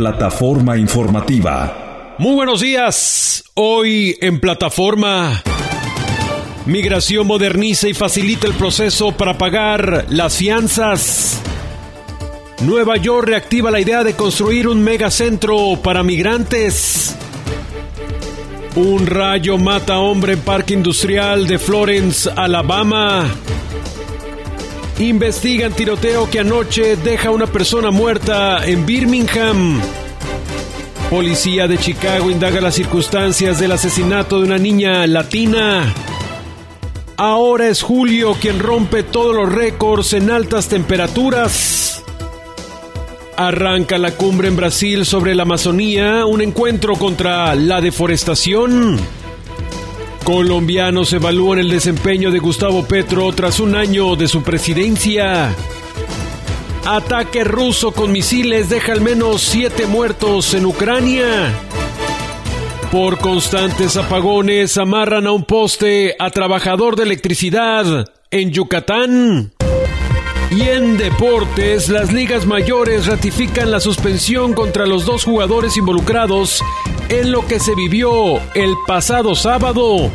Plataforma informativa. Muy buenos días. Hoy en plataforma. Migración moderniza y facilita el proceso para pagar las fianzas. Nueva York reactiva la idea de construir un megacentro para migrantes. Un rayo mata hombre en parque industrial de Florence, Alabama. Investigan tiroteo que anoche deja una persona muerta en Birmingham. Policía de Chicago indaga las circunstancias del asesinato de una niña latina. Ahora es Julio quien rompe todos los récords en altas temperaturas. Arranca la cumbre en Brasil sobre la Amazonía, un encuentro contra la deforestación. Colombianos evalúan el desempeño de Gustavo Petro tras un año de su presidencia. Ataque ruso con misiles deja al menos siete muertos en Ucrania. Por constantes apagones amarran a un poste a trabajador de electricidad en Yucatán. Y en deportes, las ligas mayores ratifican la suspensión contra los dos jugadores involucrados en lo que se vivió el pasado sábado.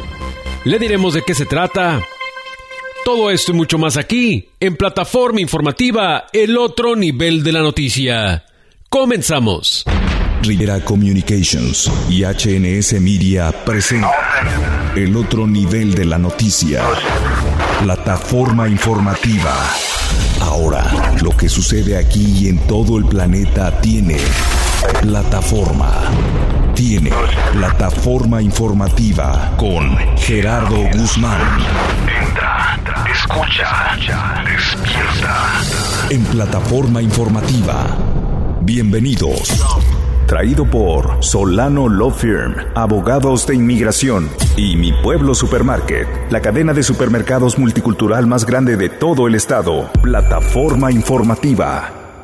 Le diremos de qué se trata. Todo esto y mucho más aquí, en plataforma informativa El otro nivel de la noticia. Comenzamos. Rivera Communications y HNS Media presenta El otro nivel de la noticia. Plataforma informativa. Ahora, lo que sucede aquí y en todo el planeta tiene plataforma. Tiene plataforma informativa con Gerardo Guzmán. Entra, escucha, despierta. En plataforma informativa. Bienvenidos. Traído por Solano Law Firm, abogados de inmigración y Mi Pueblo Supermarket, la cadena de supermercados multicultural más grande de todo el estado. Plataforma informativa.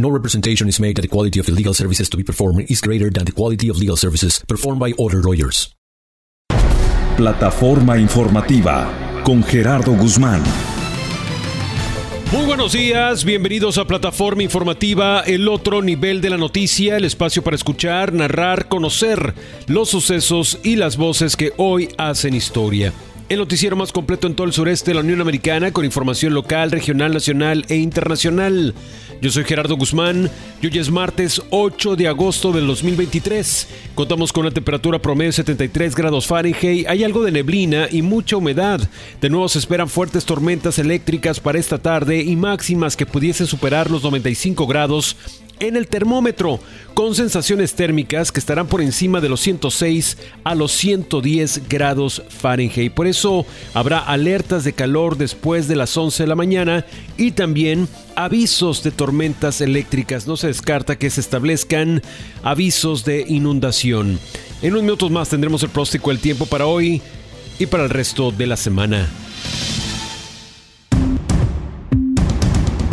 No representation is made that the quality of the legal services to be performed is greater than the quality of legal services performed by other lawyers. Plataforma informativa con Gerardo Guzmán. Muy buenos días, bienvenidos a Plataforma Informativa, el otro nivel de la noticia, el espacio para escuchar, narrar, conocer los sucesos y las voces que hoy hacen historia. El noticiero más completo en todo el sureste de la Unión Americana con información local, regional, nacional e internacional. Yo soy Gerardo Guzmán y hoy es martes 8 de agosto del 2023. Contamos con una temperatura promedio de 73 grados Fahrenheit, hay algo de neblina y mucha humedad. De nuevo se esperan fuertes tormentas eléctricas para esta tarde y máximas que pudiesen superar los 95 grados en el termómetro, con sensaciones térmicas que estarán por encima de los 106 a los 110 grados Fahrenheit. Por eso habrá alertas de calor después de las 11 de la mañana y también avisos de tormentas eléctricas. No se descarta que se establezcan avisos de inundación. En unos minutos más tendremos el próstico del tiempo para hoy y para el resto de la semana.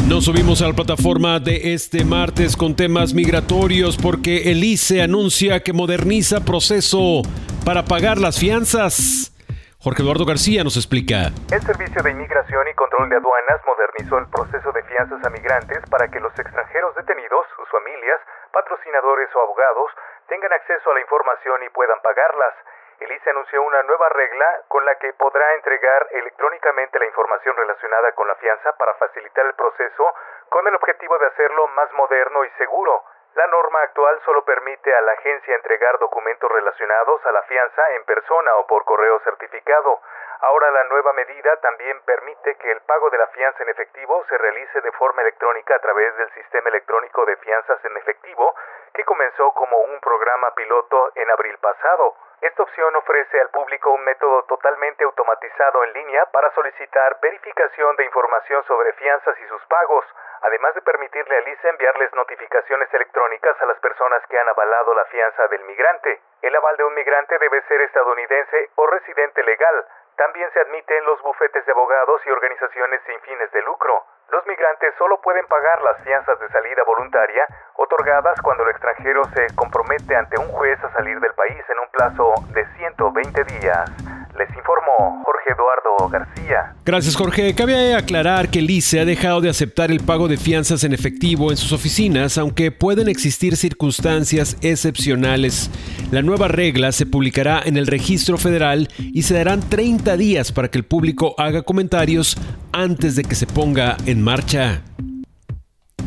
Nos subimos a la plataforma de este martes con temas migratorios porque el ICE anuncia que moderniza proceso para pagar las fianzas. Jorge Eduardo García nos explica. El Servicio de Inmigración y Control de Aduanas modernizó el proceso de fianzas a migrantes para que los extranjeros detenidos, sus familias, patrocinadores o abogados tengan acceso a la información y puedan pagarlas. El ICE anunció una nueva regla con la que podrá entregar electrónicamente la información relacionada con la fianza para facilitar el proceso con el objetivo de hacerlo más moderno y seguro. La norma actual solo permite a la agencia entregar documentos relacionados a la fianza en persona o por correo certificado. Ahora la nueva medida también permite que el pago de la fianza en efectivo se realice de forma electrónica a través del sistema electrónico de fianzas en efectivo que comenzó como un programa piloto en abril pasado. Esta opción ofrece al público un método totalmente automatizado en línea para solicitar verificación de información sobre fianzas y sus pagos, además de permitirle a Lisa enviarles notificaciones electrónicas a las personas que han avalado la fianza del migrante. El aval de un migrante debe ser estadounidense o residente legal. También se admiten los bufetes de abogados y organizaciones sin fines de lucro. Los migrantes solo pueden pagar las fianzas de salida voluntaria otorgadas cuando el extranjero se compromete ante un juez a salir del país en un plazo de 120 días. Les informó Jorge Eduardo García. Gracias Jorge. Cabe aclarar que Lice ha dejado de aceptar el pago de fianzas en efectivo en sus oficinas, aunque pueden existir circunstancias excepcionales. La nueva regla se publicará en el registro federal y se darán 30 días para que el público haga comentarios antes de que se ponga en marcha.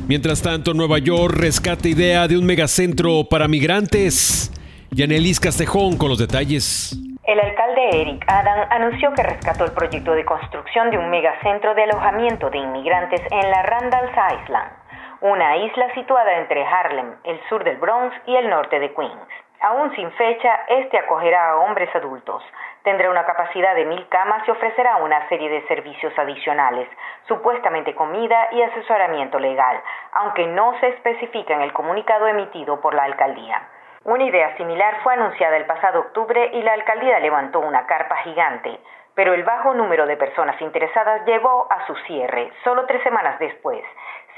Mientras tanto, Nueva York rescata idea de un megacentro para migrantes. Yanelis Castejón con los detalles. El alcalde Eric Adam anunció que rescató el proyecto de construcción de un megacentro de alojamiento de inmigrantes en la Randall's Island, una isla situada entre Harlem, el sur del Bronx y el norte de Queens. Aún sin fecha, este acogerá a hombres adultos, tendrá una capacidad de mil camas y ofrecerá una serie de servicios adicionales, supuestamente comida y asesoramiento legal, aunque no se especifica en el comunicado emitido por la alcaldía. Una idea similar fue anunciada el pasado octubre y la alcaldía levantó una carpa gigante, pero el bajo número de personas interesadas llevó a su cierre solo tres semanas después,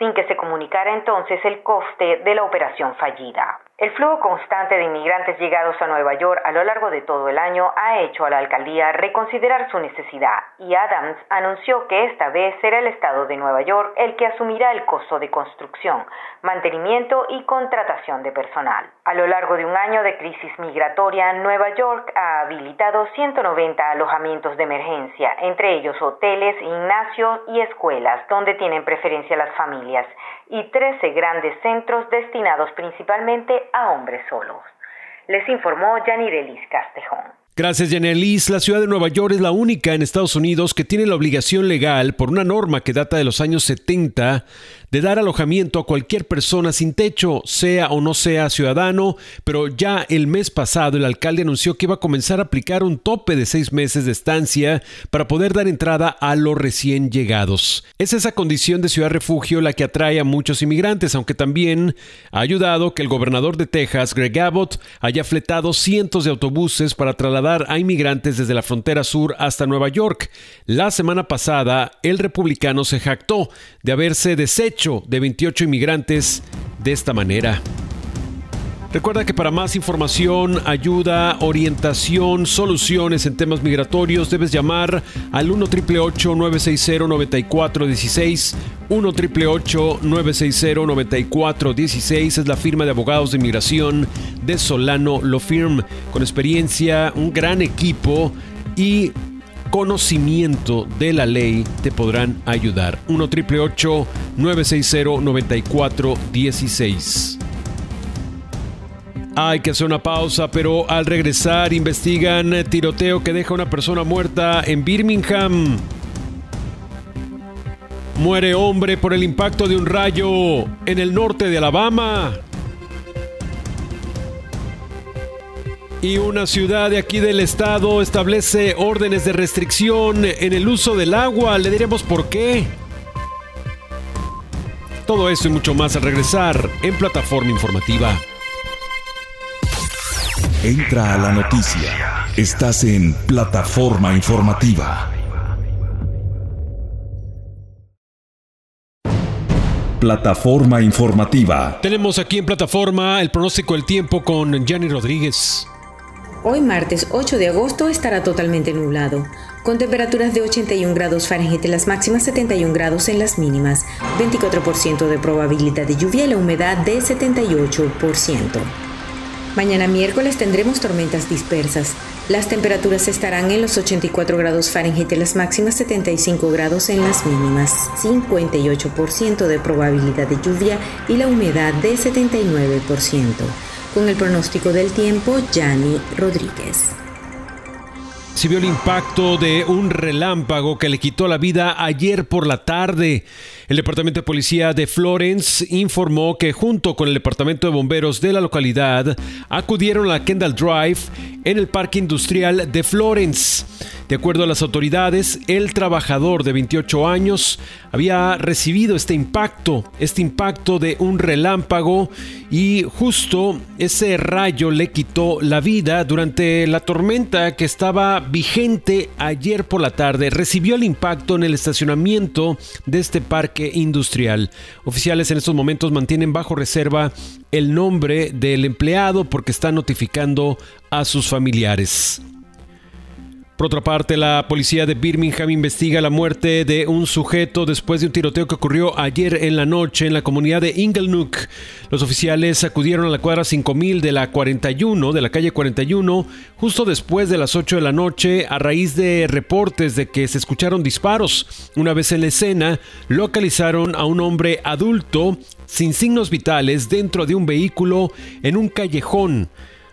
sin que se comunicara entonces el coste de la operación fallida. El flujo constante de inmigrantes llegados a Nueva York a lo largo de todo el año ha hecho a la alcaldía reconsiderar su necesidad y Adams anunció que esta vez será el estado de Nueva York el que asumirá el costo de construcción, mantenimiento y contratación de personal. A lo largo de un año de crisis migratoria, Nueva York ha habilitado 190 alojamientos de emergencia, entre ellos hoteles, gimnasios y escuelas, donde tienen preferencia las familias, y 13 grandes centros destinados principalmente a hombres solos. Les informó Janirelis Castejón. Gracias, Janelis. La ciudad de Nueva York es la única en Estados Unidos que tiene la obligación legal, por una norma que data de los años 70, de dar alojamiento a cualquier persona sin techo, sea o no sea ciudadano, pero ya el mes pasado el alcalde anunció que iba a comenzar a aplicar un tope de seis meses de estancia para poder dar entrada a los recién llegados. Es esa condición de ciudad refugio la que atrae a muchos inmigrantes, aunque también ha ayudado que el gobernador de Texas, Greg Abbott, haya fletado cientos de autobuses para trasladar a inmigrantes desde la frontera sur hasta Nueva York. La semana pasada, el republicano se jactó de haberse deshecho de 28 inmigrantes de esta manera. Recuerda que para más información, ayuda, orientación, soluciones en temas migratorios, debes llamar al 1 960 9416 1 960 9416 es la firma de abogados de inmigración de Solano Law Firm, con experiencia, un gran equipo y conocimiento de la ley te podrán ayudar. 1 960 9416 hay que hacer una pausa, pero al regresar investigan tiroteo que deja una persona muerta en Birmingham. Muere hombre por el impacto de un rayo en el norte de Alabama. Y una ciudad de aquí del estado establece órdenes de restricción en el uso del agua. Le diremos por qué. Todo esto y mucho más al regresar en plataforma informativa. Entra a la noticia. Estás en plataforma informativa. Plataforma informativa. Tenemos aquí en plataforma el pronóstico del tiempo con Gianni Rodríguez. Hoy martes 8 de agosto estará totalmente nublado, con temperaturas de 81 grados Fahrenheit en las máximas, 71 grados en las mínimas, 24% de probabilidad de lluvia y la humedad de 78%. Mañana miércoles tendremos tormentas dispersas. Las temperaturas estarán en los 84 grados Fahrenheit en las máximas, 75 grados en las mínimas, 58% de probabilidad de lluvia y la humedad de 79%. Con el pronóstico del tiempo, Yanni Rodríguez se vio el impacto de un relámpago que le quitó la vida ayer por la tarde. El Departamento de Policía de Florence informó que junto con el Departamento de Bomberos de la localidad acudieron a Kendall Drive en el Parque Industrial de Florence. De acuerdo a las autoridades, el trabajador de 28 años había recibido este impacto, este impacto de un relámpago y justo ese rayo le quitó la vida durante la tormenta que estaba vigente ayer por la tarde. Recibió el impacto en el estacionamiento de este parque industrial. Oficiales en estos momentos mantienen bajo reserva el nombre del empleado porque está notificando a sus familiares. Por otra parte, la policía de Birmingham investiga la muerte de un sujeto después de un tiroteo que ocurrió ayer en la noche en la comunidad de Inglenook. Los oficiales acudieron a la cuadra 5000 de la 41, de la calle 41, justo después de las 8 de la noche a raíz de reportes de que se escucharon disparos. Una vez en la escena, localizaron a un hombre adulto sin signos vitales dentro de un vehículo en un callejón.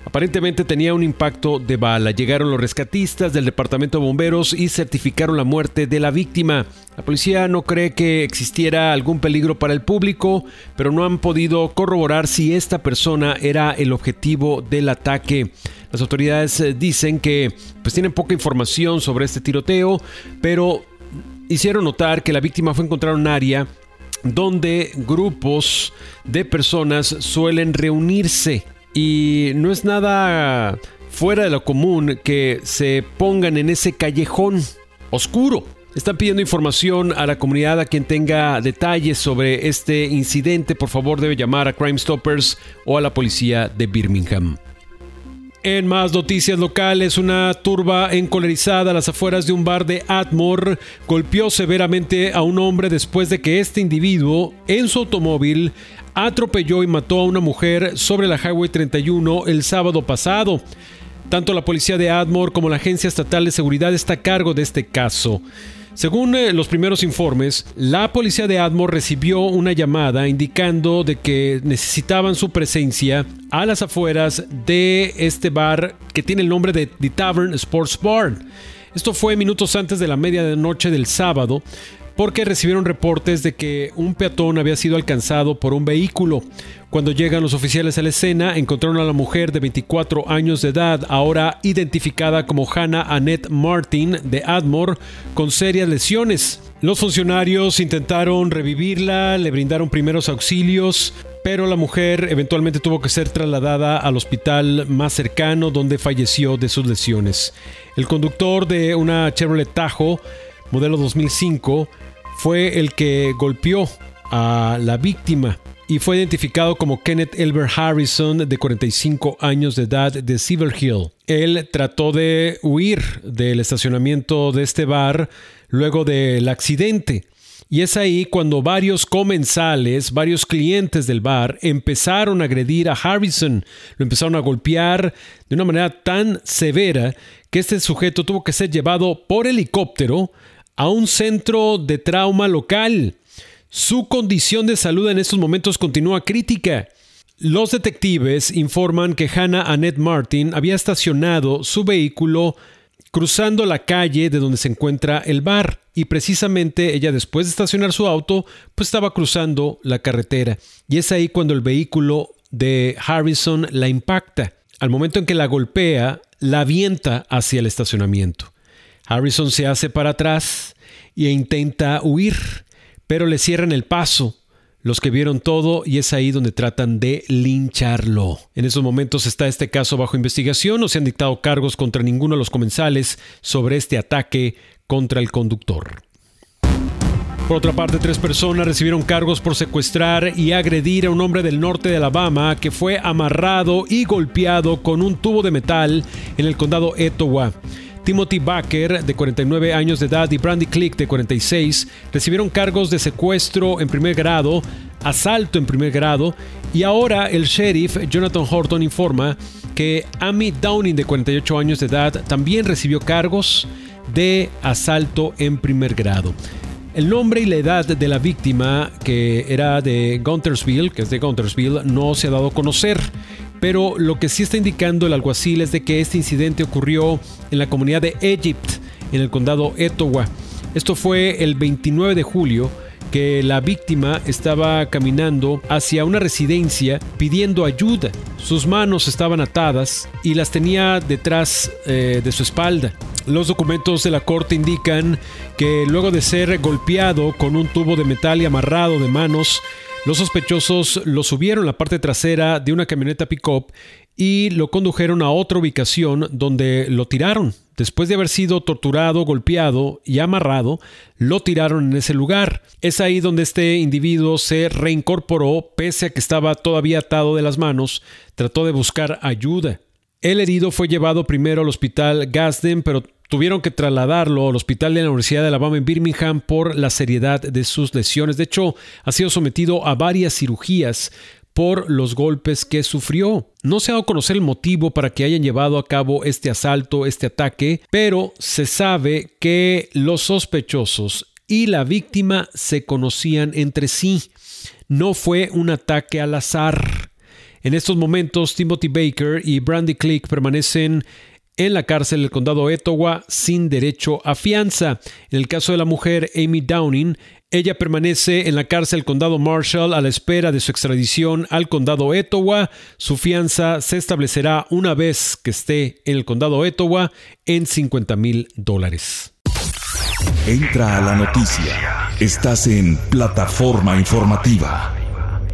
Aparentemente tenía un impacto de bala. Llegaron los rescatistas del departamento de bomberos y certificaron la muerte de la víctima. La policía no cree que existiera algún peligro para el público, pero no han podido corroborar si esta persona era el objetivo del ataque. Las autoridades eh, dicen que pues tienen poca información sobre este tiroteo, pero hicieron notar que la víctima fue encontrada en un área donde grupos de personas suelen reunirse y no es nada fuera de lo común que se pongan en ese callejón oscuro. Están pidiendo información a la comunidad, a quien tenga detalles sobre este incidente, por favor debe llamar a Crime Stoppers o a la policía de Birmingham. En más noticias locales, una turba encolerizada a las afueras de un bar de Atmore golpeó severamente a un hombre después de que este individuo, en su automóvil, atropelló y mató a una mujer sobre la Highway 31 el sábado pasado. Tanto la policía de Admore como la Agencia Estatal de Seguridad está a cargo de este caso. Según eh, los primeros informes, la policía de Admore recibió una llamada indicando de que necesitaban su presencia a las afueras de este bar que tiene el nombre de The Tavern Sports Bar. Esto fue minutos antes de la medianoche del sábado, porque recibieron reportes de que un peatón había sido alcanzado por un vehículo. Cuando llegan los oficiales a la escena, encontraron a la mujer de 24 años de edad, ahora identificada como Hannah Annette Martin de Admore, con serias lesiones. Los funcionarios intentaron revivirla, le brindaron primeros auxilios, pero la mujer eventualmente tuvo que ser trasladada al hospital más cercano donde falleció de sus lesiones. El conductor de una Chevrolet Tahoe modelo 2005 fue el que golpeó a la víctima y fue identificado como Kenneth Elber Harrison, de 45 años de edad, de Silver Hill. Él trató de huir del estacionamiento de este bar luego del accidente. Y es ahí cuando varios comensales, varios clientes del bar empezaron a agredir a Harrison. Lo empezaron a golpear de una manera tan severa que este sujeto tuvo que ser llevado por helicóptero a un centro de trauma local. Su condición de salud en estos momentos continúa crítica. Los detectives informan que Hannah Annette Martin había estacionado su vehículo cruzando la calle de donde se encuentra el bar y precisamente ella después de estacionar su auto pues estaba cruzando la carretera y es ahí cuando el vehículo de Harrison la impacta. Al momento en que la golpea, la avienta hacia el estacionamiento. Harrison se hace para atrás e intenta huir, pero le cierran el paso los que vieron todo y es ahí donde tratan de lincharlo. En esos momentos está este caso bajo investigación, no se han dictado cargos contra ninguno de los comensales sobre este ataque contra el conductor. Por otra parte, tres personas recibieron cargos por secuestrar y agredir a un hombre del norte de Alabama que fue amarrado y golpeado con un tubo de metal en el condado Etowah. Timothy Baker, de 49 años de edad, y Brandy Click, de 46, recibieron cargos de secuestro en primer grado asalto en primer grado y ahora el sheriff Jonathan Horton informa que Amy Downing de 48 años de edad también recibió cargos de asalto en primer grado. El nombre y la edad de la víctima, que era de Guntersville, que es de Guntersville, no se ha dado a conocer. Pero lo que sí está indicando el alguacil es de que este incidente ocurrió en la comunidad de Egypt, en el condado Etowah. Esto fue el 29 de julio que la víctima estaba caminando hacia una residencia pidiendo ayuda. Sus manos estaban atadas y las tenía detrás eh, de su espalda. Los documentos de la corte indican que luego de ser golpeado con un tubo de metal y amarrado de manos, los sospechosos lo subieron a la parte trasera de una camioneta pick-up y lo condujeron a otra ubicación donde lo tiraron. Después de haber sido torturado, golpeado y amarrado, lo tiraron en ese lugar. Es ahí donde este individuo se reincorporó, pese a que estaba todavía atado de las manos, trató de buscar ayuda. El herido fue llevado primero al hospital Gasden, pero tuvieron que trasladarlo al hospital de la Universidad de Alabama en Birmingham por la seriedad de sus lesiones. De hecho, ha sido sometido a varias cirugías por los golpes que sufrió. No se ha dado a conocer el motivo para que hayan llevado a cabo este asalto, este ataque, pero se sabe que los sospechosos y la víctima se conocían entre sí. No fue un ataque al azar. En estos momentos, Timothy Baker y Brandy Click permanecen en la cárcel del condado Etowah sin derecho a fianza. En el caso de la mujer Amy Downing, ella permanece en la cárcel condado Marshall a la espera de su extradición al condado Etowah. Su fianza se establecerá una vez que esté en el condado Etowah en 50 mil dólares. Entra a la noticia. Estás en plataforma informativa.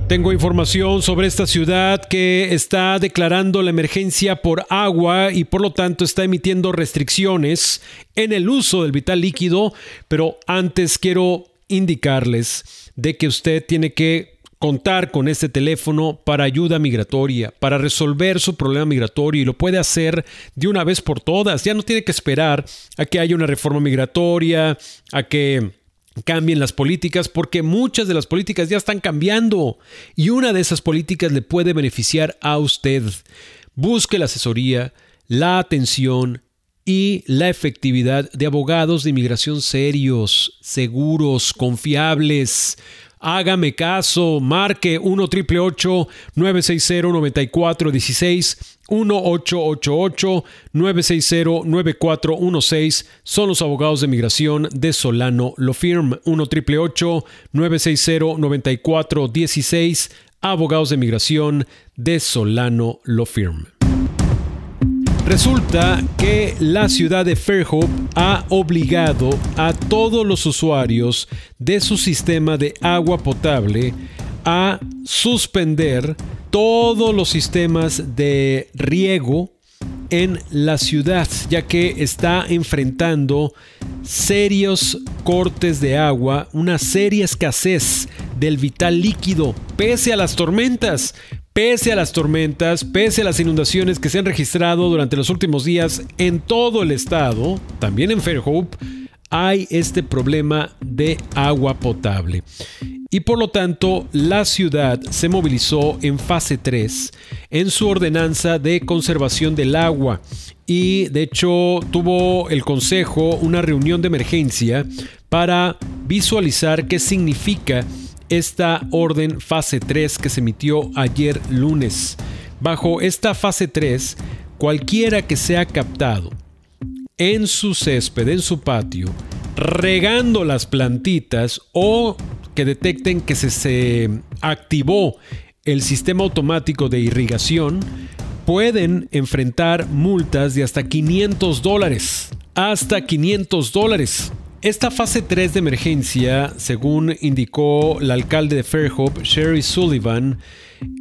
Tengo información sobre esta ciudad que está declarando la emergencia por agua y por lo tanto está emitiendo restricciones en el uso del vital líquido, pero antes quiero indicarles de que usted tiene que contar con este teléfono para ayuda migratoria, para resolver su problema migratorio y lo puede hacer de una vez por todas. Ya no tiene que esperar a que haya una reforma migratoria, a que cambien las políticas, porque muchas de las políticas ya están cambiando y una de esas políticas le puede beneficiar a usted. Busque la asesoría, la atención y la efectividad de abogados de inmigración serios, seguros, confiables. Hágame caso, marque 1 888 960 9416 1888 960 9416 son los abogados de inmigración de Solano Lo Firm. 1 888 960 9416 abogados de inmigración de Solano Lo Firm. Resulta que la ciudad de Fairhope ha obligado a todos los usuarios de su sistema de agua potable a suspender todos los sistemas de riego en la ciudad, ya que está enfrentando serios cortes de agua, una seria escasez del vital líquido, pese a las tormentas. Pese a las tormentas, pese a las inundaciones que se han registrado durante los últimos días en todo el estado, también en Fairhope, hay este problema de agua potable. Y por lo tanto, la ciudad se movilizó en fase 3 en su ordenanza de conservación del agua. Y de hecho tuvo el Consejo una reunión de emergencia para visualizar qué significa esta orden fase 3 que se emitió ayer lunes. Bajo esta fase 3, cualquiera que sea captado en su césped, en su patio, regando las plantitas o que detecten que se, se activó el sistema automático de irrigación, pueden enfrentar multas de hasta 500 dólares. Hasta 500 dólares. Esta fase 3 de emergencia, según indicó el alcalde de Fairhope, Sherry Sullivan,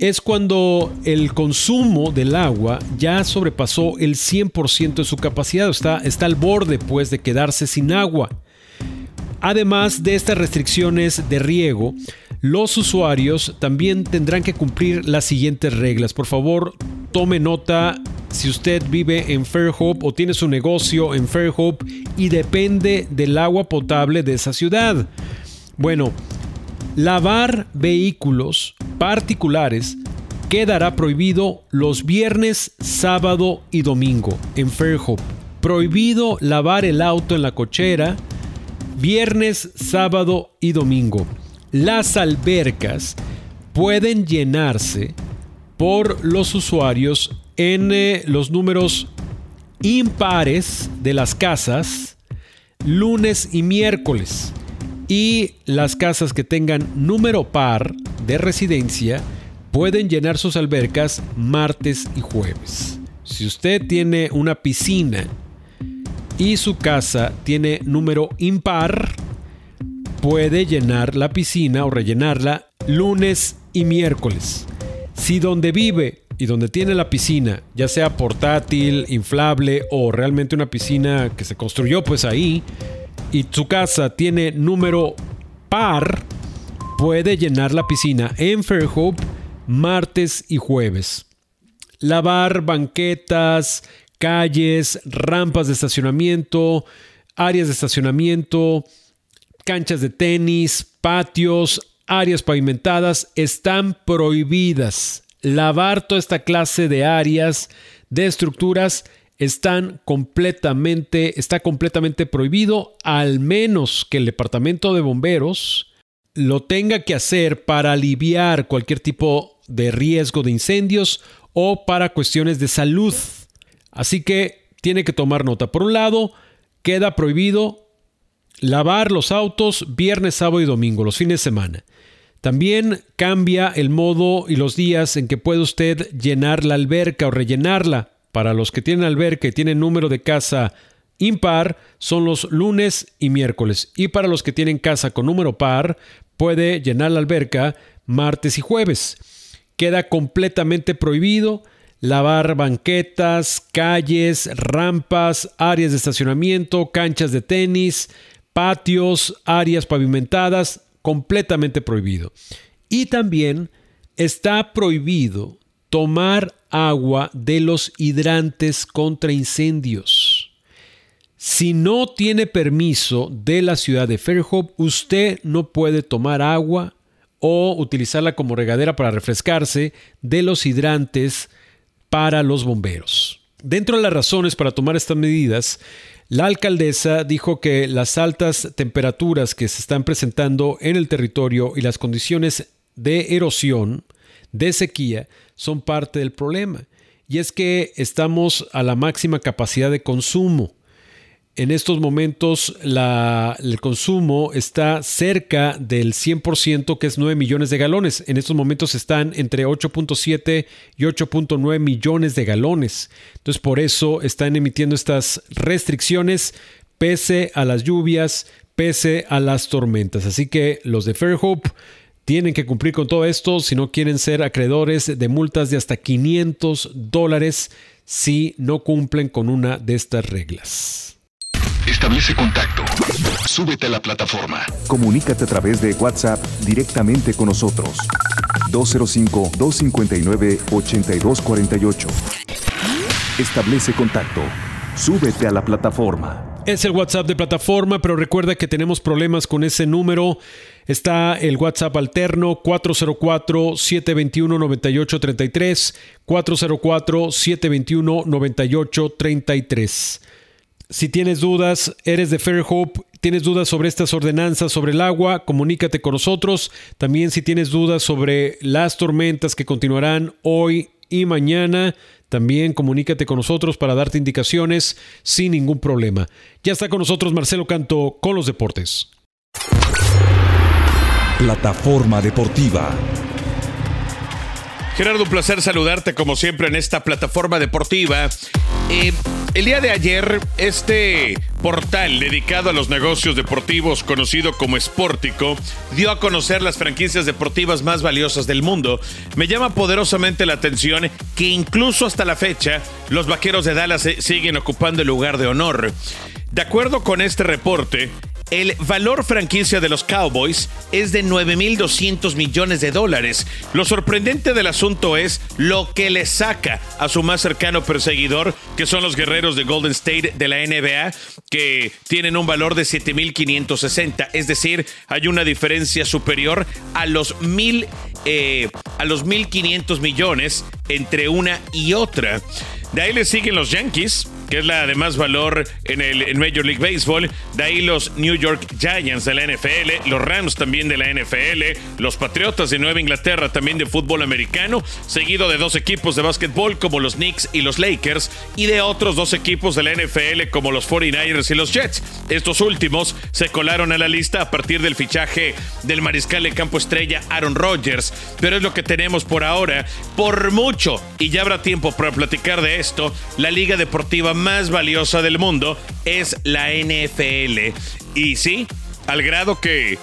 es cuando el consumo del agua ya sobrepasó el 100% de su capacidad, está, está al borde pues de quedarse sin agua. Además de estas restricciones de riego, los usuarios también tendrán que cumplir las siguientes reglas. Por favor, tome nota si usted vive en Fairhope o tiene su negocio en Fairhope y depende del agua potable de esa ciudad. Bueno, Lavar vehículos particulares quedará prohibido los viernes, sábado y domingo en Fairhope. Prohibido lavar el auto en la cochera viernes, sábado y domingo. Las albercas pueden llenarse por los usuarios en eh, los números impares de las casas lunes y miércoles y las casas que tengan número par de residencia pueden llenar sus albercas martes y jueves. Si usted tiene una piscina y su casa tiene número impar, puede llenar la piscina o rellenarla lunes y miércoles. Si donde vive y donde tiene la piscina, ya sea portátil, inflable o realmente una piscina que se construyó pues ahí, y su casa tiene número par, puede llenar la piscina en Fairhope martes y jueves. Lavar banquetas, calles, rampas de estacionamiento, áreas de estacionamiento, canchas de tenis, patios, áreas pavimentadas están prohibidas lavar toda esta clase de áreas, de estructuras, está completamente prohibido, al menos que el departamento de bomberos lo tenga que hacer para aliviar cualquier tipo de riesgo de incendios o para cuestiones de salud. Así que tiene que tomar nota. Por un lado, queda prohibido lavar los autos viernes, sábado y domingo, los fines de semana. También cambia el modo y los días en que puede usted llenar la alberca o rellenarla. Para los que tienen alberca y tienen número de casa impar, son los lunes y miércoles. Y para los que tienen casa con número par, puede llenar la alberca martes y jueves. Queda completamente prohibido lavar banquetas, calles, rampas, áreas de estacionamiento, canchas de tenis, patios, áreas pavimentadas, completamente prohibido. Y también está prohibido tomar agua de los hidrantes contra incendios. Si no tiene permiso de la ciudad de Fairhope, usted no puede tomar agua o utilizarla como regadera para refrescarse de los hidrantes para los bomberos. Dentro de las razones para tomar estas medidas la alcaldesa dijo que las altas temperaturas que se están presentando en el territorio y las condiciones de erosión, de sequía, son parte del problema. Y es que estamos a la máxima capacidad de consumo. En estos momentos el consumo está cerca del 100%, que es 9 millones de galones. En estos momentos están entre 8.7 y 8.9 millones de galones. Entonces por eso están emitiendo estas restricciones pese a las lluvias, pese a las tormentas. Así que los de Fairhope tienen que cumplir con todo esto si no quieren ser acreedores de multas de hasta 500 dólares si no cumplen con una de estas reglas. Establece contacto. Súbete a la plataforma. Comunícate a través de WhatsApp directamente con nosotros. 205-259-8248. Establece contacto. Súbete a la plataforma. Es el WhatsApp de plataforma, pero recuerda que tenemos problemas con ese número. Está el WhatsApp alterno 404-721-9833, 404-721-9833. Si tienes dudas, eres de Fairhope, tienes dudas sobre estas ordenanzas sobre el agua, comunícate con nosotros. También si tienes dudas sobre las tormentas que continuarán hoy y mañana, también comunícate con nosotros para darte indicaciones sin ningún problema. Ya está con nosotros Marcelo Canto con los deportes. Plataforma Deportiva. Gerardo, un placer saludarte como siempre en esta plataforma deportiva. Eh, el día de ayer, este portal dedicado a los negocios deportivos conocido como Sportico dio a conocer las franquicias deportivas más valiosas del mundo. Me llama poderosamente la atención que incluso hasta la fecha los Vaqueros de Dallas siguen ocupando el lugar de honor. De acuerdo con este reporte, El valor franquicia de los Cowboys es de 9.200 millones de dólares. Lo sorprendente del asunto es lo que le saca a su más cercano perseguidor, que son los guerreros de Golden State de la NBA, que tienen un valor de 7.560. Es decir, hay una diferencia superior a los mil, eh, a los 1.500 millones entre una y otra. De ahí le siguen los Yankees, que es la de más valor en el Major League Baseball. De ahí los New York Giants de la NFL, los Rams también de la NFL, los Patriotas de Nueva Inglaterra también de fútbol americano, seguido de dos equipos de básquetbol como los Knicks y los Lakers, y de otros dos equipos de la NFL como los 49ers y los Jets. Estos últimos se colaron a la lista a partir del fichaje del mariscal de campo estrella Aaron Rodgers, pero es lo que tenemos por ahora. Por mucho, y ya habrá tiempo para platicar de esto, la Liga Deportiva más valiosa del mundo es la NFL. Y sí, al grado que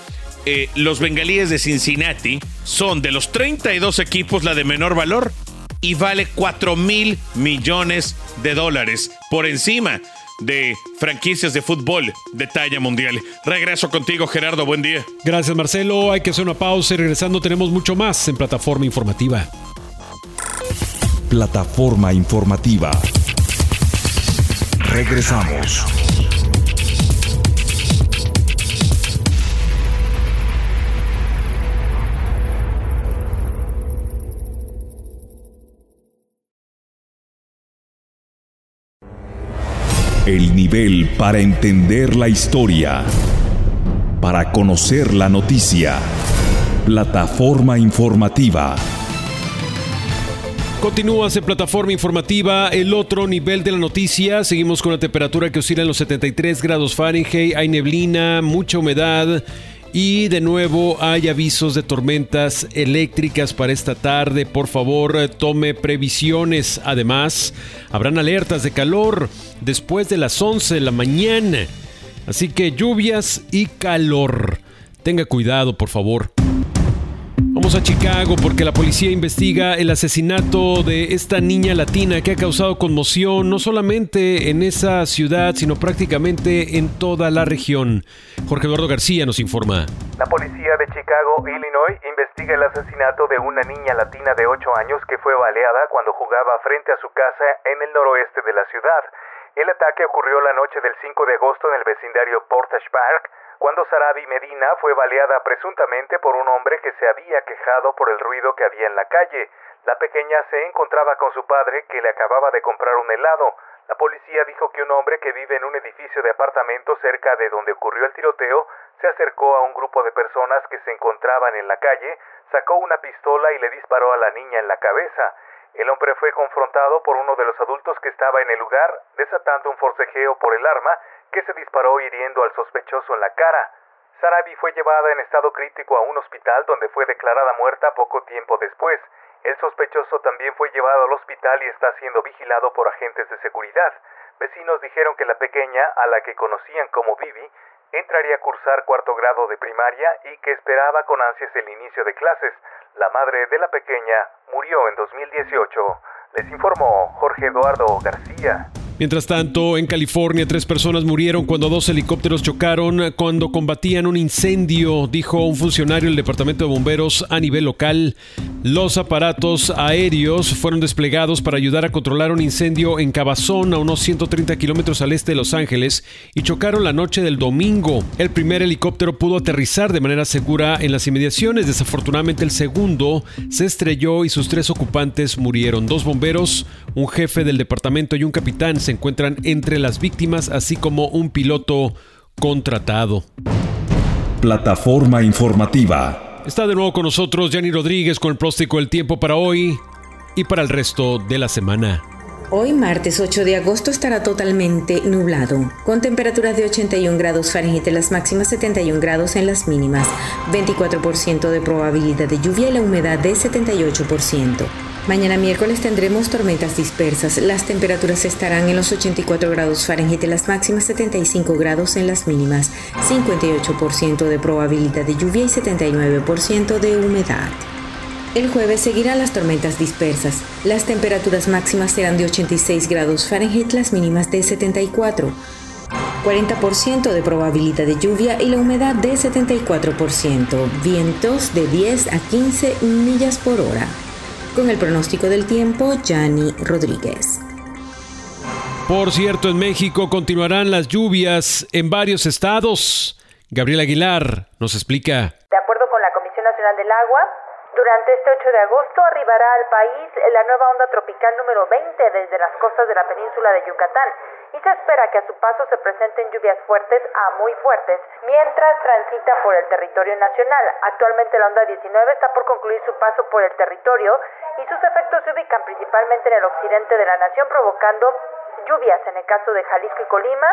eh, los bengalíes de Cincinnati son de los 32 equipos la de menor valor y vale 4 mil millones de dólares por encima de franquicias de fútbol de talla mundial. Regreso contigo, Gerardo. Buen día. Gracias, Marcelo. Hay que hacer una pausa y regresando tenemos mucho más en plataforma informativa. Plataforma informativa. Regresamos. El nivel para entender la historia. Para conocer la noticia. Plataforma informativa. Continúas en plataforma informativa, el otro nivel de la noticia. Seguimos con la temperatura que oscila en los 73 grados Fahrenheit. Hay neblina, mucha humedad. Y de nuevo hay avisos de tormentas eléctricas para esta tarde. Por favor, tome previsiones. Además, habrán alertas de calor después de las 11 de la mañana. Así que lluvias y calor. Tenga cuidado, por favor. Vamos a Chicago porque la policía investiga el asesinato de esta niña latina que ha causado conmoción no solamente en esa ciudad, sino prácticamente en toda la región. Jorge Eduardo García nos informa. La policía de Chicago, Illinois, investiga el asesinato de una niña latina de 8 años que fue baleada cuando jugaba frente a su casa en el noroeste de la ciudad. El ataque ocurrió la noche del 5 de agosto en el vecindario Portage Park cuando Sarabi Medina fue baleada presuntamente por un hombre que se había quejado por el ruido que había en la calle. La pequeña se encontraba con su padre que le acababa de comprar un helado. La policía dijo que un hombre que vive en un edificio de apartamentos cerca de donde ocurrió el tiroteo se acercó a un grupo de personas que se encontraban en la calle, sacó una pistola y le disparó a la niña en la cabeza. El hombre fue confrontado por uno de los adultos que estaba en el lugar, desatando un forcejeo por el arma que se disparó hiriendo al sospechoso en la cara. Sarabi fue llevada en estado crítico a un hospital donde fue declarada muerta poco tiempo después. El sospechoso también fue llevado al hospital y está siendo vigilado por agentes de seguridad. Vecinos dijeron que la pequeña, a la que conocían como Bibi, entraría a cursar cuarto grado de primaria y que esperaba con ansias el inicio de clases. La madre de la pequeña murió en 2018. Les informó Jorge Eduardo García. Mientras tanto, en California, tres personas murieron cuando dos helicópteros chocaron cuando combatían un incendio, dijo un funcionario del Departamento de Bomberos a nivel local. Los aparatos aéreos fueron desplegados para ayudar a controlar un incendio en Cabazón, a unos 130 kilómetros al este de Los Ángeles, y chocaron la noche del domingo. El primer helicóptero pudo aterrizar de manera segura en las inmediaciones. Desafortunadamente, el segundo se estrelló y sus tres ocupantes murieron. Dos bomberos, un jefe del departamento y un capitán se encuentran entre las víctimas, así como un piloto contratado. Plataforma informativa. Está de nuevo con nosotros Yanni Rodríguez con el próstico del tiempo para hoy y para el resto de la semana. Hoy martes 8 de agosto estará totalmente nublado, con temperaturas de 81 grados Fahrenheit en las máximas, 71 grados en las mínimas, 24% de probabilidad de lluvia y la humedad de 78%. Mañana miércoles tendremos tormentas dispersas. Las temperaturas estarán en los 84 grados Fahrenheit en las máximas, 75 grados en las mínimas, 58% de probabilidad de lluvia y 79% de humedad. El jueves seguirán las tormentas dispersas. Las temperaturas máximas serán de 86 grados Fahrenheit, las mínimas de 74. 40% de probabilidad de lluvia y la humedad de 74%, vientos de 10 a 15 millas por hora. Con el pronóstico del tiempo, Yanni Rodríguez. Por cierto, en México continuarán las lluvias en varios estados. Gabriel Aguilar nos explica. De acuerdo con la Comisión Nacional del Agua, durante este 8 de agosto arribará al país la nueva onda tropical número 20 desde las costas de la península de Yucatán y se espera que a su paso se presenten lluvias fuertes a muy fuertes mientras transita por el territorio nacional. Actualmente la onda 19 está por concluir su paso por el territorio y sus efectos se ubican principalmente en el occidente de la nación provocando lluvias en el caso de Jalisco y Colima,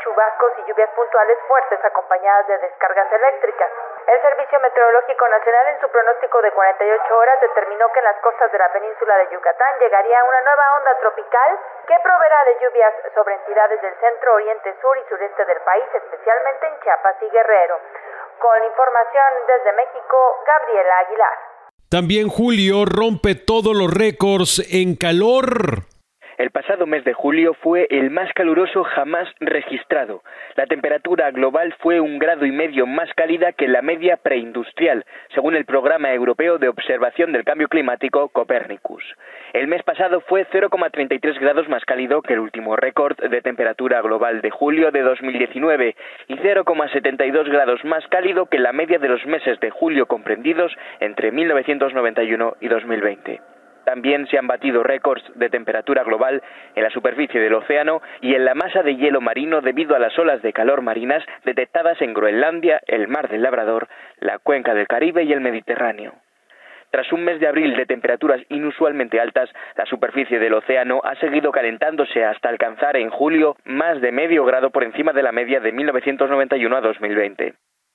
chubascos y lluvias puntuales fuertes acompañadas de descargas eléctricas. El Servicio Meteorológico Nacional en su pronóstico de 48 horas determinó que en las costas de la península de Yucatán llegaría una nueva onda tropical que proveerá de lluvias sobre entidades del centro, oriente, sur y sureste del país, especialmente en Chiapas y Guerrero. Con información desde México, Gabriela Aguilar. También Julio rompe todos los récords en calor. El pasado mes de julio fue el más caluroso jamás registrado. La temperatura global fue un grado y medio más cálida que la media preindustrial, según el Programa Europeo de Observación del Cambio Climático Copernicus. El mes pasado fue 0,33 grados más cálido que el último récord de temperatura global de julio de 2019 y 0,72 grados más cálido que la media de los meses de julio comprendidos entre 1991 y 2020. También se han batido récords de temperatura global en la superficie del océano y en la masa de hielo marino debido a las olas de calor marinas detectadas en Groenlandia, el Mar del Labrador, la cuenca del Caribe y el Mediterráneo. Tras un mes de abril de temperaturas inusualmente altas, la superficie del océano ha seguido calentándose hasta alcanzar en julio más de medio grado por encima de la media de 1991 a 2020.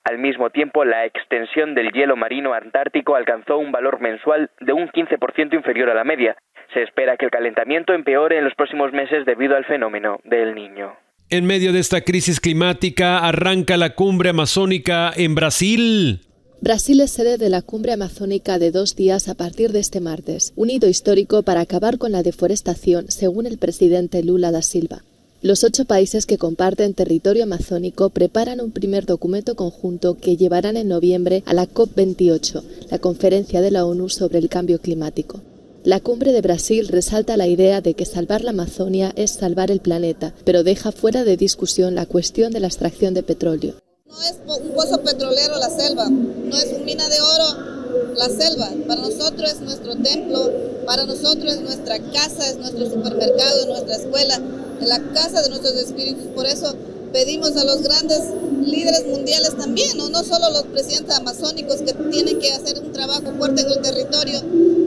Al mismo tiempo, la extensión del hielo marino antártico alcanzó un valor mensual de un 15% inferior a la media. Se espera que el calentamiento empeore en los próximos meses debido al fenómeno del niño. En medio de esta crisis climática arranca la cumbre amazónica en Brasil. Brasil es sede de la cumbre amazónica de dos días a partir de este martes, un hito histórico para acabar con la deforestación, según el presidente Lula da Silva. Los ocho países que comparten territorio amazónico preparan un primer documento conjunto que llevarán en noviembre a la COP28, la conferencia de la ONU sobre el cambio climático. La cumbre de Brasil resalta la idea de que salvar la Amazonia es salvar el planeta, pero deja fuera de discusión la cuestión de la extracción de petróleo. No es un pozo petrolero la selva, no es una mina de oro la selva. Para nosotros es nuestro templo, para nosotros es nuestra casa, es nuestro supermercado, es nuestra escuela en la casa de nuestros espíritus. Por eso pedimos a los grandes líderes mundiales también, no solo los presidentes amazónicos que tienen que hacer un trabajo fuerte en el territorio,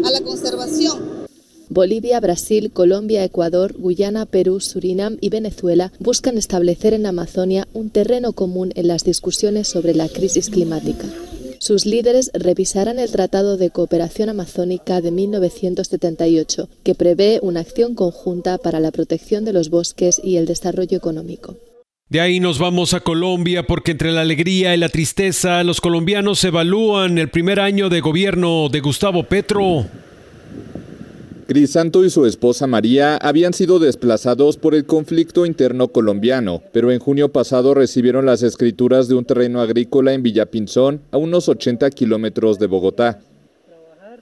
a la conservación. Bolivia, Brasil, Colombia, Ecuador, Guyana, Perú, Surinam y Venezuela buscan establecer en Amazonia un terreno común en las discusiones sobre la crisis climática. Sus líderes revisarán el Tratado de Cooperación Amazónica de 1978, que prevé una acción conjunta para la protección de los bosques y el desarrollo económico. De ahí nos vamos a Colombia porque entre la alegría y la tristeza los colombianos evalúan el primer año de gobierno de Gustavo Petro. Crisanto y su esposa María habían sido desplazados por el conflicto interno colombiano, pero en junio pasado recibieron las escrituras de un terreno agrícola en Villapinzón, a unos 80 kilómetros de Bogotá.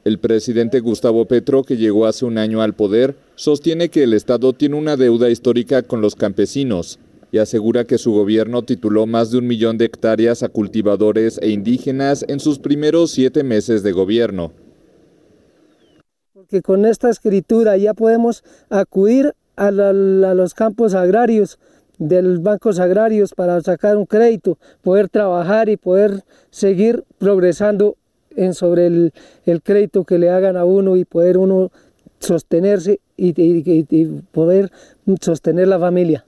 El presidente Gustavo Petro, que llegó hace un año al poder, sostiene que el Estado tiene una deuda histórica con los campesinos y asegura que su gobierno tituló más de un millón de hectáreas a cultivadores e indígenas en sus primeros siete meses de gobierno que con esta escritura ya podemos acudir a, los campos agrarios de los bancos agrarios para sacar un crédito, poder trabajar y poder seguir progresando en sobre el, crédito que le hagan a uno y poder uno sostenerse y poder sostener la familia.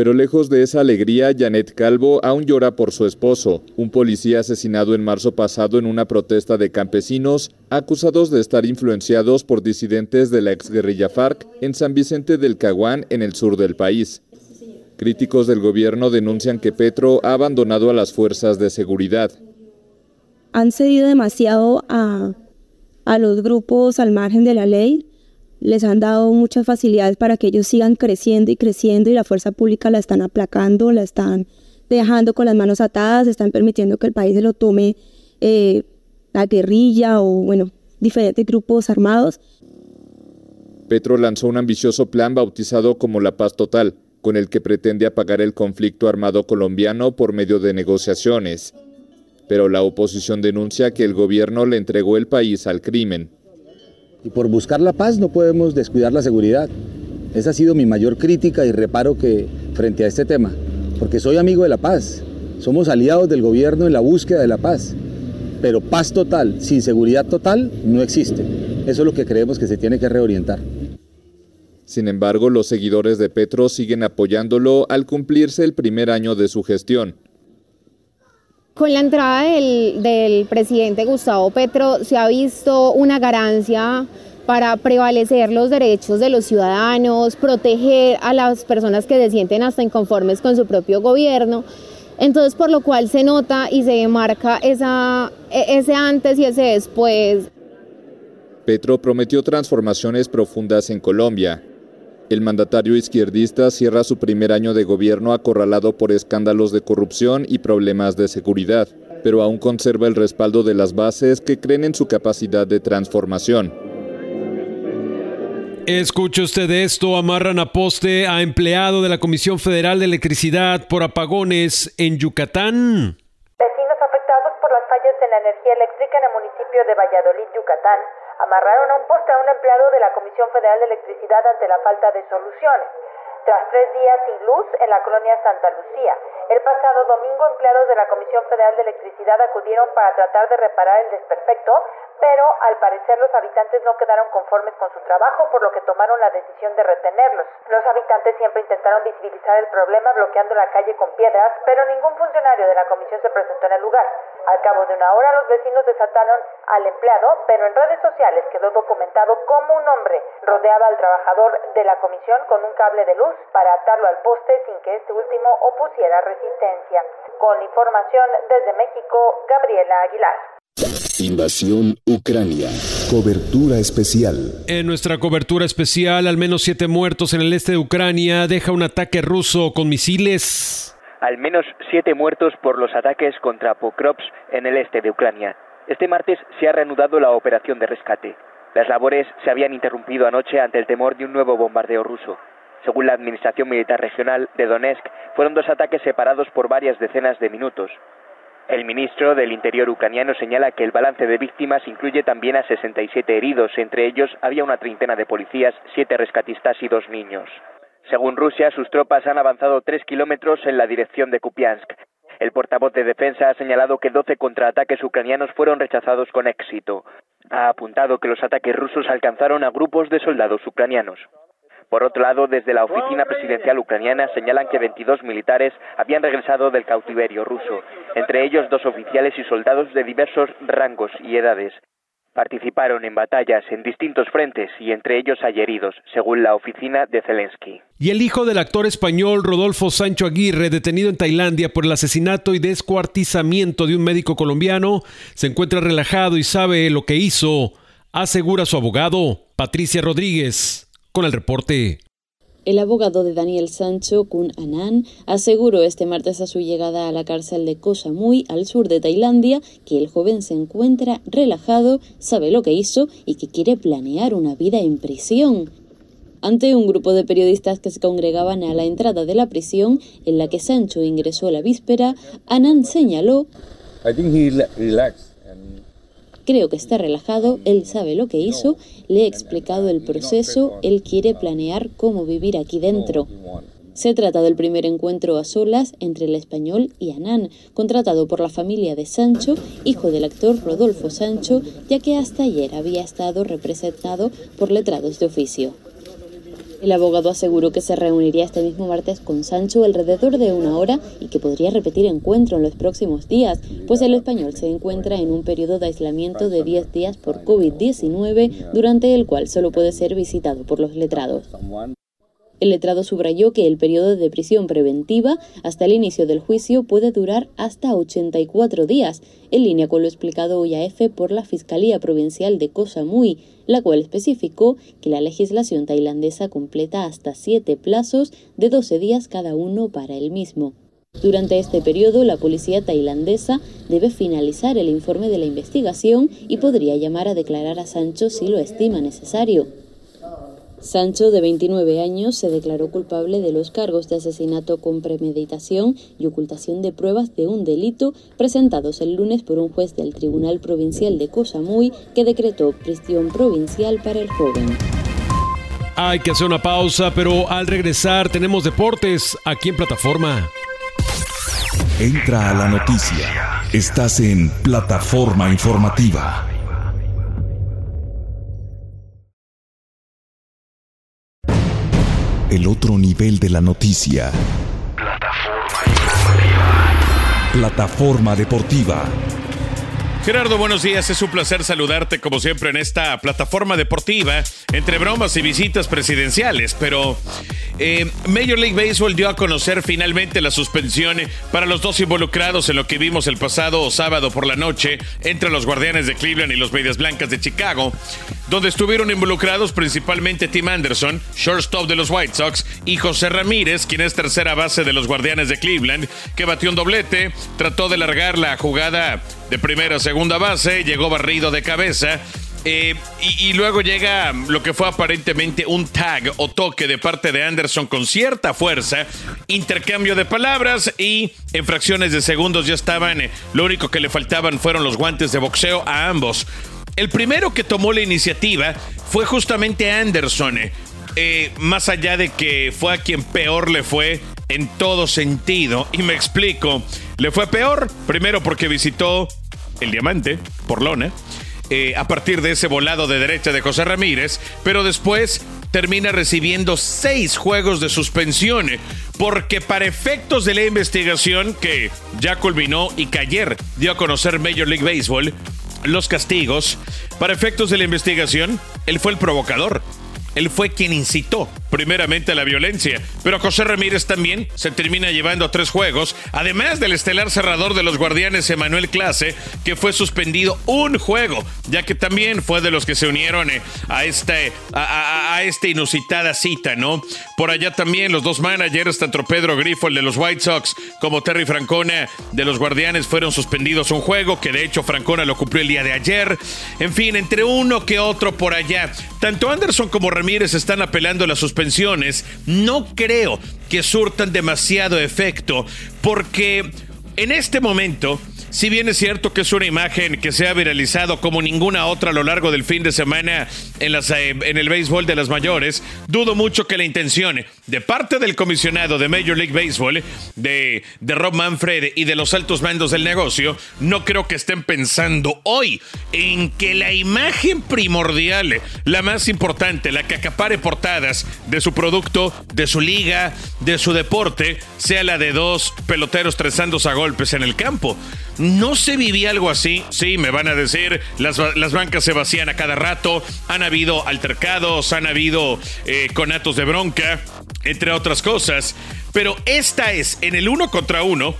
Pero lejos de esa alegría, Janet Calvo aún llora por su esposo, un policía asesinado en marzo pasado en una protesta de campesinos acusados de estar influenciados por disidentes de la exguerrilla FARC en San Vicente del Caguán, en el sur del país. Críticos del gobierno denuncian que Petro ha abandonado a las fuerzas de seguridad. Han cedido demasiado a, a los grupos al margen de la ley, les han dado muchas facilidades para que ellos sigan creciendo y creciendo y la fuerza pública la están aplacando, la están dejando con las manos atadas, están permitiendo que el país se lo tome eh, la guerrilla o, bueno, diferentes grupos armados. Petro lanzó un ambicioso plan bautizado como La Paz Total, con el que pretende apagar el conflicto armado colombiano por medio de negociaciones. Pero la oposición denuncia que el gobierno le entregó el país al crimen. Y por buscar la paz no podemos descuidar la seguridad. Esa ha sido mi mayor crítica y reparo que frente a este tema, porque soy amigo de la paz. Somos aliados del gobierno en la búsqueda de la paz. Pero paz total, sin seguridad total, no existe. Eso es lo que creemos que se tiene que reorientar. Sin embargo, los seguidores de Petro siguen apoyándolo al cumplirse el primer año de su gestión. Con la entrada del, presidente Gustavo Petro se ha visto una ganancia para prevalecer los derechos de los ciudadanos, proteger a las personas que se sienten hasta inconformes con su propio gobierno. Entonces, por lo cual se nota y se marca esa, e, ese antes y ese después. Petro prometió transformaciones profundas en Colombia, el mandatario izquierdista cierra su primer año de gobierno acorralado por escándalos de corrupción y problemas de seguridad, pero aún conserva el respaldo de las bases que creen en su capacidad de transformación. Escuche usted esto, amarran a poste a empleado de la Comisión Federal de Electricidad por apagones en Yucatán. Vecinos afectados por las fallas en la energía eléctrica en el municipio de Valladolid, Yucatán, amarraron a un poste a un empleado de la Comisión Federal de Electricidad ante la falta de soluciones. Tras tres días sin luz en la colonia Santa Lucía, el pasado domingo empleados de la Comisión Federal de Electricidad acudieron para tratar de reparar el desperfecto, pero al parecer los habitantes no quedaron conformes con su trabajo, por lo que tomaron la decisión de retenerlos. Los habitantes siempre intentaron visibilizar el problema bloqueando la calle con piedras, pero ningún funcionario de la comisión se presentó en el lugar. Al cabo de una hora los vecinos desataron al empleado, pero en redes sociales quedó documentado cómo un hombre rodeaba al trabajador de la comisión con un cable de luz para atarlo al poste sin que este último opusiera resistencia. Con información desde México, Gabriela Aguilar. Invasión Ucrania. Cobertura especial. En nuestra cobertura especial, al menos siete muertos en el este de Ucrania deja un ataque ruso con misiles. Al menos siete muertos por los ataques contra Pokrovsk en el este de Ucrania. Este martes se ha reanudado la operación de rescate. Las labores se habían interrumpido anoche ante el temor de un nuevo bombardeo ruso. Según la Administración Militar Regional de Donetsk, fueron dos ataques separados por varias decenas de minutos. El ministro del Interior ucraniano señala que el balance de víctimas incluye también a 67 heridos, entre ellos había una treintena de policías, siete rescatistas y dos niños. Según Rusia, sus tropas han avanzado tres kilómetros en la dirección de Kupiansk. El portavoz de defensa ha señalado que 12 contraataques ucranianos fueron rechazados con éxito. Ha apuntado que los ataques rusos alcanzaron a grupos de soldados ucranianos. Por otro lado, desde la oficina presidencial ucraniana señalan que 22 militares habían regresado del cautiverio ruso, entre ellos dos oficiales y soldados de diversos rangos y edades. Participaron en batallas en distintos frentes y entre ellos hay heridos, según la oficina de Zelensky. Y el hijo del actor español Rodolfo Sancho Aguirre, detenido en Tailandia por el asesinato y descuartizamiento de un médico colombiano, se encuentra relajado y sabe lo que hizo, asegura su abogado, Patricia Rodríguez con el reporte. El abogado de Daniel Sancho, Kun Anan, aseguró este martes a su llegada a la cárcel de Koh Samui, al sur de Tailandia, que el joven se encuentra relajado, sabe lo que hizo y que quiere planear una vida en prisión. Ante un grupo de periodistas que se congregaban a la entrada de la prisión, en la que Sancho ingresó la víspera, Anan señaló Creo que está relajado, él sabe lo que hizo, le he explicado el proceso, él quiere planear cómo vivir aquí dentro. Se trata del primer encuentro a solas entre el español y Anán, contratado por la familia de Sancho, hijo del actor Rodolfo Sancho, ya que hasta ayer había estado representado por letrados de oficio. El abogado aseguró que se reuniría este mismo martes con Sancho alrededor de una hora y que podría repetir encuentro en los próximos días, pues el español se encuentra en un periodo de aislamiento de 10 días por COVID-19, durante el cual solo puede ser visitado por los letrados. El letrado subrayó que el periodo de prisión preventiva hasta el inicio del juicio puede durar hasta 84 días, en línea con lo explicado hoy a F por la Fiscalía Provincial de Koh Samui, la cual especificó que la legislación tailandesa completa hasta siete plazos de 12 días cada uno para el mismo. Durante este periodo, la policía tailandesa debe finalizar el informe de la investigación y podría llamar a declarar a Sancho si lo estima necesario. Sancho, de 29 años, se declaró culpable de los cargos de asesinato con premeditación y ocultación de pruebas de un delito presentados el lunes por un juez del Tribunal Provincial de Koh Samui que decretó prisión provincial para el joven. Hay que hacer una pausa, pero al regresar tenemos deportes aquí en plataforma. Entra a la noticia. Estás en plataforma informativa. El otro nivel de la noticia. Plataforma Plataforma deportiva. Gerardo, buenos días. Es un placer saludarte como siempre en esta plataforma deportiva, entre bromas y visitas presidenciales. Pero eh, Major League Baseball dio a conocer finalmente la suspensión para los dos involucrados en lo que vimos el pasado sábado por la noche entre los Guardianes de Cleveland y los Medias Blancas de Chicago, donde estuvieron involucrados principalmente Tim Anderson, shortstop de los White Sox, y José Ramírez, quien es tercera base de los Guardianes de Cleveland, que batió un doblete, trató de largar la jugada de primera a segunda base, llegó barrido de cabeza eh, y, luego llega lo que fue aparentemente un tag o toque de parte de Anderson con cierta fuerza, intercambio de palabras y en fracciones de segundos ya estaban, eh, lo único que le faltaban fueron los guantes de boxeo a ambos. El primero que tomó la iniciativa fue justamente Anderson, eh, más allá de que fue a quien peor le fue en todo sentido, y me explico, le fue peor, primero porque visitó el diamante por lona, eh, a partir de ese volado de derecha de José Ramírez, pero después termina recibiendo seis juegos de suspensión, porque para efectos de la investigación que ya culminó y que ayer dio a conocer Major League Baseball, los castigos, para efectos de la investigación, él fue el provocador. Él fue quien incitó primeramente a la violencia, pero José Ramírez también se termina llevando tres juegos, además del estelar cerrador de los Guardianes Emanuel Clase, que fue suspendido un juego, ya que también fue de los que se unieron eh, a, este, a, esta inusitada cita, ¿no? Por allá también los dos managers, tanto Pedro Grifo, de los White Sox, como Terry Francona de los Guardianes, fueron suspendidos un juego, que de hecho Francona lo cumplió el día de ayer. En fin, entre uno que otro por allá. Tanto Anderson como Ramírez están apelando a la suspensiones. No creo que surtan demasiado efecto porque en este momento si bien es cierto que es una imagen que se ha viralizado como ninguna otra a lo largo del fin de semana en, las, eh, en el béisbol de las mayores, dudo mucho que la intención de parte del comisionado de Major League Baseball, de, de Rob Manfred y de los altos mandos del negocio, no creo que estén pensando hoy en que la imagen primordial, la más importante, la que acapare portadas de su producto, de su liga, de su deporte, sea la de dos peloteros trezándose a golpes en el campo. No se vivía algo así. Sí, me van a decir, las, bancas se vacían a cada rato, han habido altercados, han habido eh, conatos de bronca, entre otras cosas. Pero esta es, en el uno contra uno,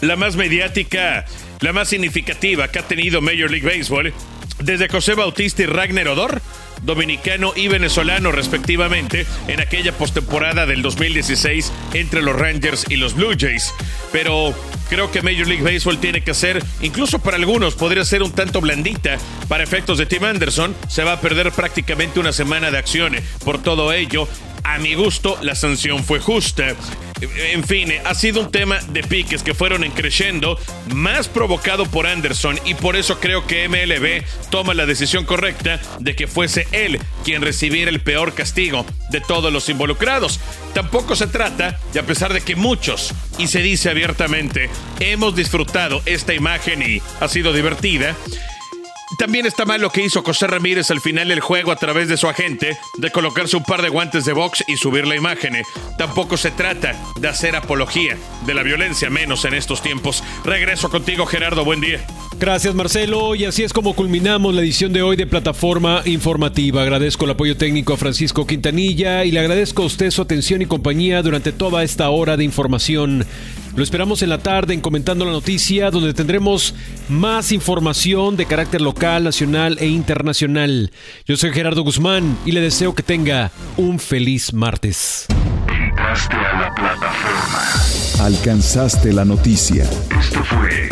la más mediática, la más significativa que ha tenido Major League Baseball desde José Bautista y Ragnar Odor dominicano y venezolano respectivamente en aquella postemporada del 2016 entre los Rangers y los Blue Jays. Pero creo que Major League Baseball tiene que ser, incluso para algunos, podría ser un tanto blandita. Para efectos de Tim Anderson, se va a perder prácticamente una semana de acciones. Por todo ello, a mi gusto, la sanción fue justa. En fin, ha sido un tema de piques que fueron creciendo, más provocado por Anderson, y por eso creo que MLB toma la decisión correcta de que fuese él quien recibiera el peor castigo de todos los involucrados. Tampoco se trata, y a pesar de que muchos, y se dice abiertamente, hemos disfrutado esta imagen y ha sido divertida, también está mal lo que hizo José Ramírez al final del juego a través de su agente, de colocarse un par de guantes de box y subir la imagen. Tampoco se trata de hacer apología de la violencia, menos en estos tiempos. Regreso contigo, Gerardo. Buen día. Gracias Marcelo y así es como culminamos la edición de hoy de Plataforma Informativa. Agradezco el apoyo técnico a Francisco Quintanilla y le agradezco a usted su atención y compañía durante toda esta hora de información. Lo esperamos en la tarde en Comentando la Noticia, donde tendremos más información de carácter local, nacional e internacional. Yo soy Gerardo Guzmán y le deseo que tenga un feliz martes. Entraste a la plataforma. Alcanzaste la noticia. Esto fue